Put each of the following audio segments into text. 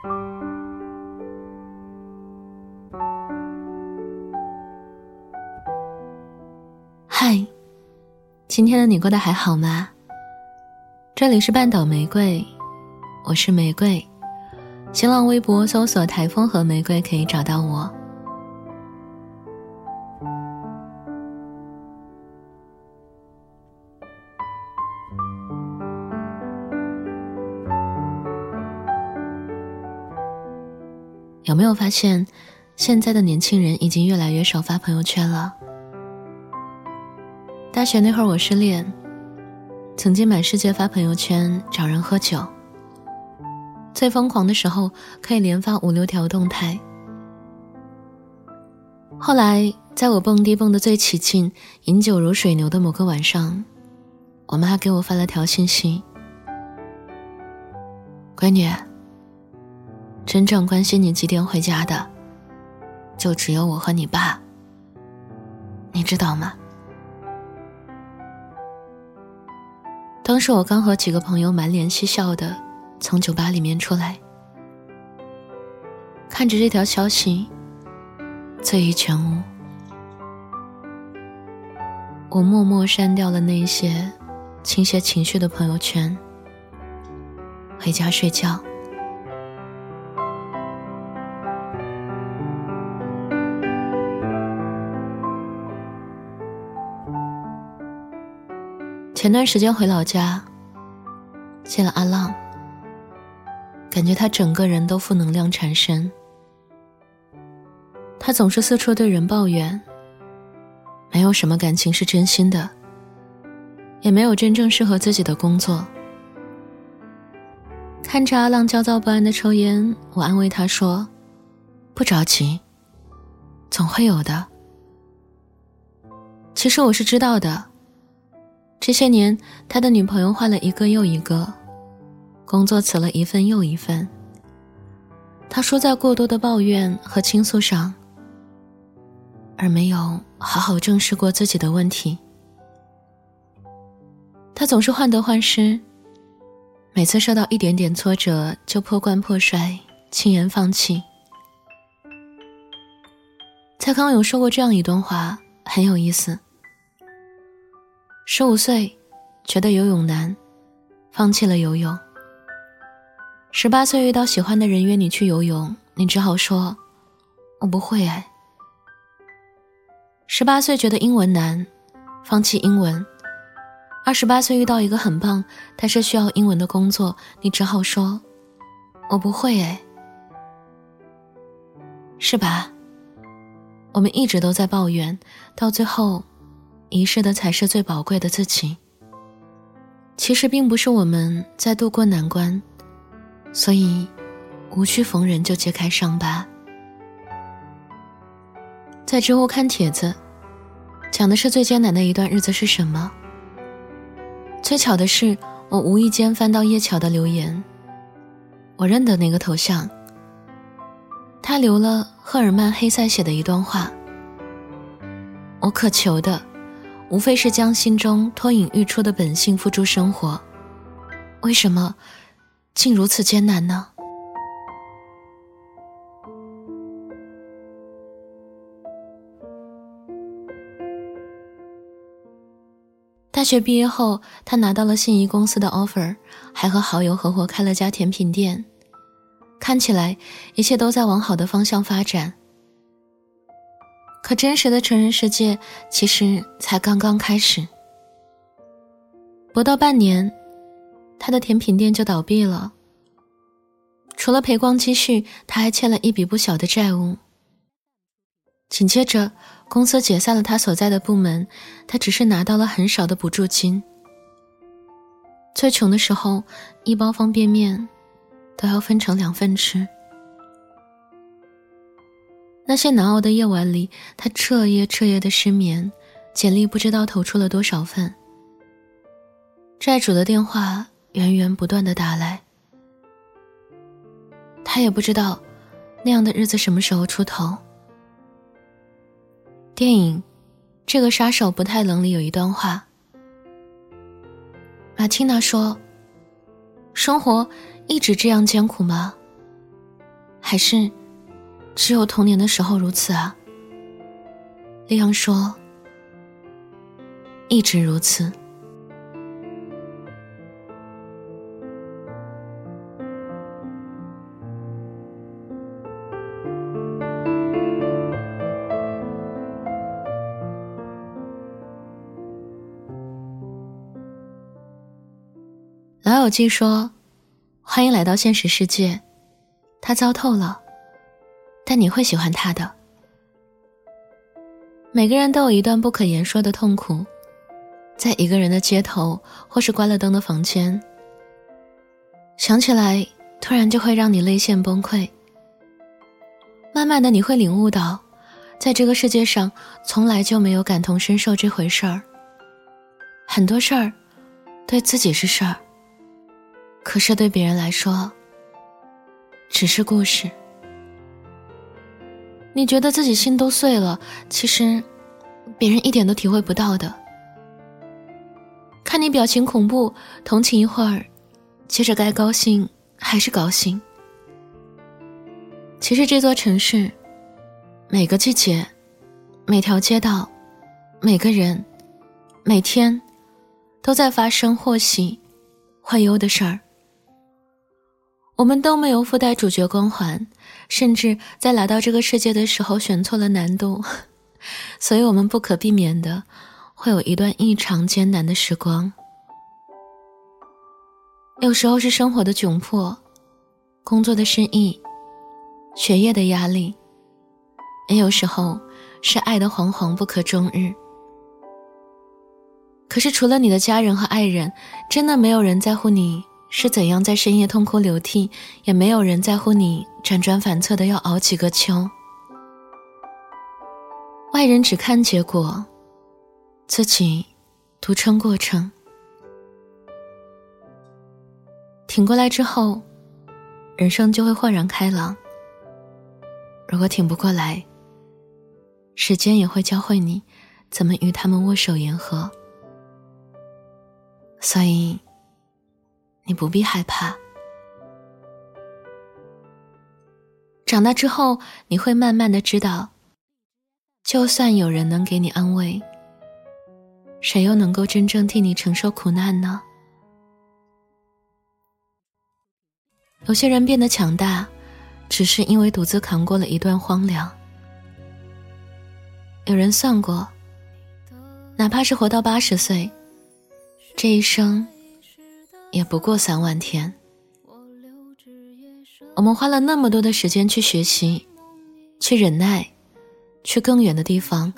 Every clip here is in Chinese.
嗨，今天的你过得还好吗？这里是半岛玫瑰，我是玫瑰。新浪微博搜索“台风和玫瑰”可以找到我。有没有发现，现在的年轻人已经越来越少发朋友圈了？大学那会儿我失恋，曾经满世界发朋友圈找人喝酒。最疯狂的时候，可以连发五六条动态。后来，在我蹦迪蹦得最起劲、饮酒如水牛的某个晚上，我妈给我发了条信息：“闺女，真正关心你几点回家的，就只有我和你爸。你知道吗？”当时我刚和几个朋友满脸嬉笑的。从酒吧里面出来，看着这条消息，醉意全无。我默默删掉了那些倾泻情绪的朋友圈，回家睡觉。前段时间回老家，见了阿浪。感觉他整个人都负能量缠身，他总是四处对人抱怨，没有什么感情是真心的，也没有真正适合自己的工作。看着阿浪焦躁不安的抽烟，我安慰他说：“不着急，总会有的。”其实我是知道的，这些年他的女朋友换了一个又一个。工作辞了一份又一份，他输在过多的抱怨和倾诉上，而没有好好正视过自己的问题。他总是患得患失，每次受到一点点挫折就破罐破摔，轻言放弃。蔡康永说过这样一段话，很有意思：十五岁觉得游泳难，放弃了游泳。十八岁遇到喜欢的人约你去游泳，你只好说：“我不会。”哎。十八岁觉得英文难，放弃英文。二十八岁遇到一个很棒但是需要英文的工作，你只好说：“我不会。”哎，是吧？我们一直都在抱怨，到最后，遗失的才是最宝贵的自己。其实并不是我们在度过难关。所以，无需逢人就揭开伤疤。在知乎看帖子，讲的是最艰难的一段日子是什么。最巧的是，我无意间翻到叶巧的留言，我认得那个头像。他留了赫尔曼·黑塞写的一段话：“我渴求的，无非是将心中脱颖欲出的本性付诸生活。为什么？”竟如此艰难呢？大学毕业后，他拿到了心仪公司的 offer，还和好友合伙开了家甜品店。看起来一切都在往好的方向发展。可真实的成人世界其实才刚刚开始。不到半年。他的甜品店就倒闭了。除了赔光积蓄，他还欠了一笔不小的债务。紧接着，公司解散了他所在的部门，他只是拿到了很少的补助金。最穷的时候，一包方便面都要分成两份吃。那些难熬的夜晚里，他彻夜彻夜的失眠，简历不知道投出了多少份。债主的电话。源源不断的打来，他也不知道那样的日子什么时候出头。电影《这个杀手不太冷》里有一段话，马蒂娜说：“生活一直这样艰苦吗？还是只有童年的时候如此啊？丽阳说：“一直如此。”老友记说：“欢迎来到现实世界，他糟透了，但你会喜欢他的。”每个人都有一段不可言说的痛苦，在一个人的街头或是关了灯的房间，想起来突然就会让你泪腺崩溃。慢慢的，你会领悟到，在这个世界上从来就没有感同身受这回事儿。很多事儿，对自己是事儿。可是对别人来说，只是故事。你觉得自己心都碎了，其实别人一点都体会不到的。看你表情恐怖，同情一会儿，接着该高兴还是高兴。其实这座城市，每个季节，每条街道，每个人，每天，都在发生或喜或忧的事儿。我们都没有附带主角光环，甚至在来到这个世界的时候选错了难度，所以我们不可避免的会有一段异常艰难的时光。有时候是生活的窘迫，工作的失意，学业的压力；也有时候是爱的惶惶不可终日。可是除了你的家人和爱人，真的没有人在乎你。是怎样在深夜痛哭流涕，也没有人在乎你辗转反侧的要熬几个秋。外人只看结果，自己独撑过程。挺过来之后，人生就会豁然开朗。如果挺不过来，时间也会教会你怎么与他们握手言和。所以。你不必害怕。长大之后，你会慢慢的知道，就算有人能给你安慰，谁又能够真正替你承受苦难呢？有些人变得强大，只是因为独自扛过了一段荒凉。有人算过，哪怕是活到八十岁，这一生。也不过三万天。我们花了那么多的时间去学习，去忍耐，去更远的地方，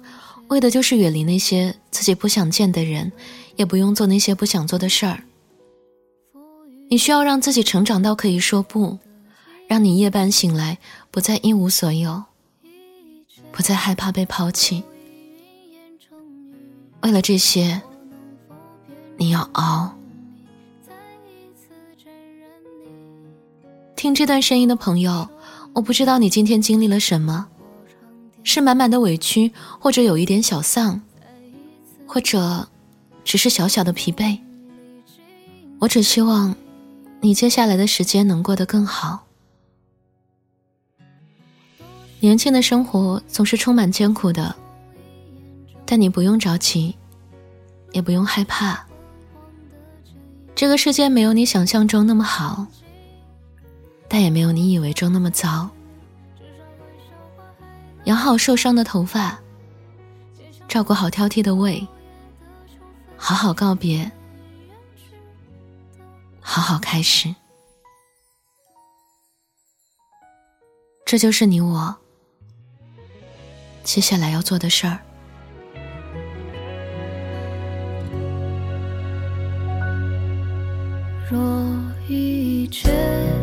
为的就是远离那些自己不想见的人，也不用做那些不想做的事儿。你需要让自己成长到可以说不，让你夜半醒来不再一无所有，不再害怕被抛弃。为了这些，你要熬。听这段声音的朋友，我不知道你今天经历了什么，是满满的委屈，或者有一点小丧，或者只是小小的疲惫。我只希望你接下来的时间能过得更好。年轻的生活总是充满艰苦的，但你不用着急，也不用害怕。这个世界没有你想象中那么好。但也没有你以为中那么糟。养好受伤的头发，照顾好挑剔的胃，好好告别，好好开始。这就是你我接下来要做的事儿。若一切。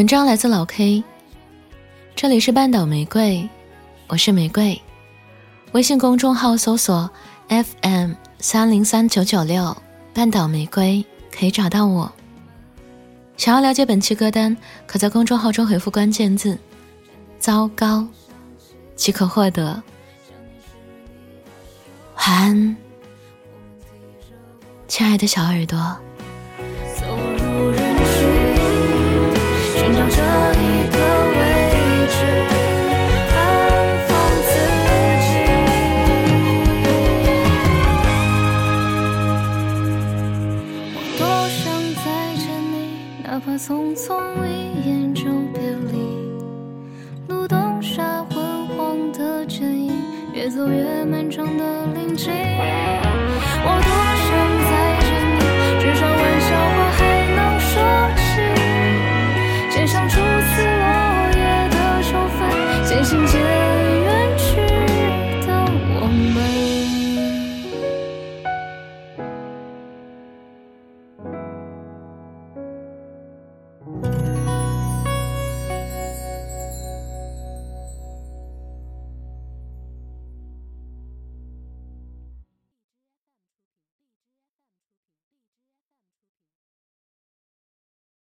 文章来自老 K，这里是半岛玫瑰，我是玫瑰。微信公众号搜索 FM 三零三九九六半岛玫瑰可以找到我。想要了解本期歌单，可在公众号中回复关键字“糟糕”即可获得。晚安，亲爱的小耳朵。这一个位置安放自己。我多想再见你哪怕匆匆一眼。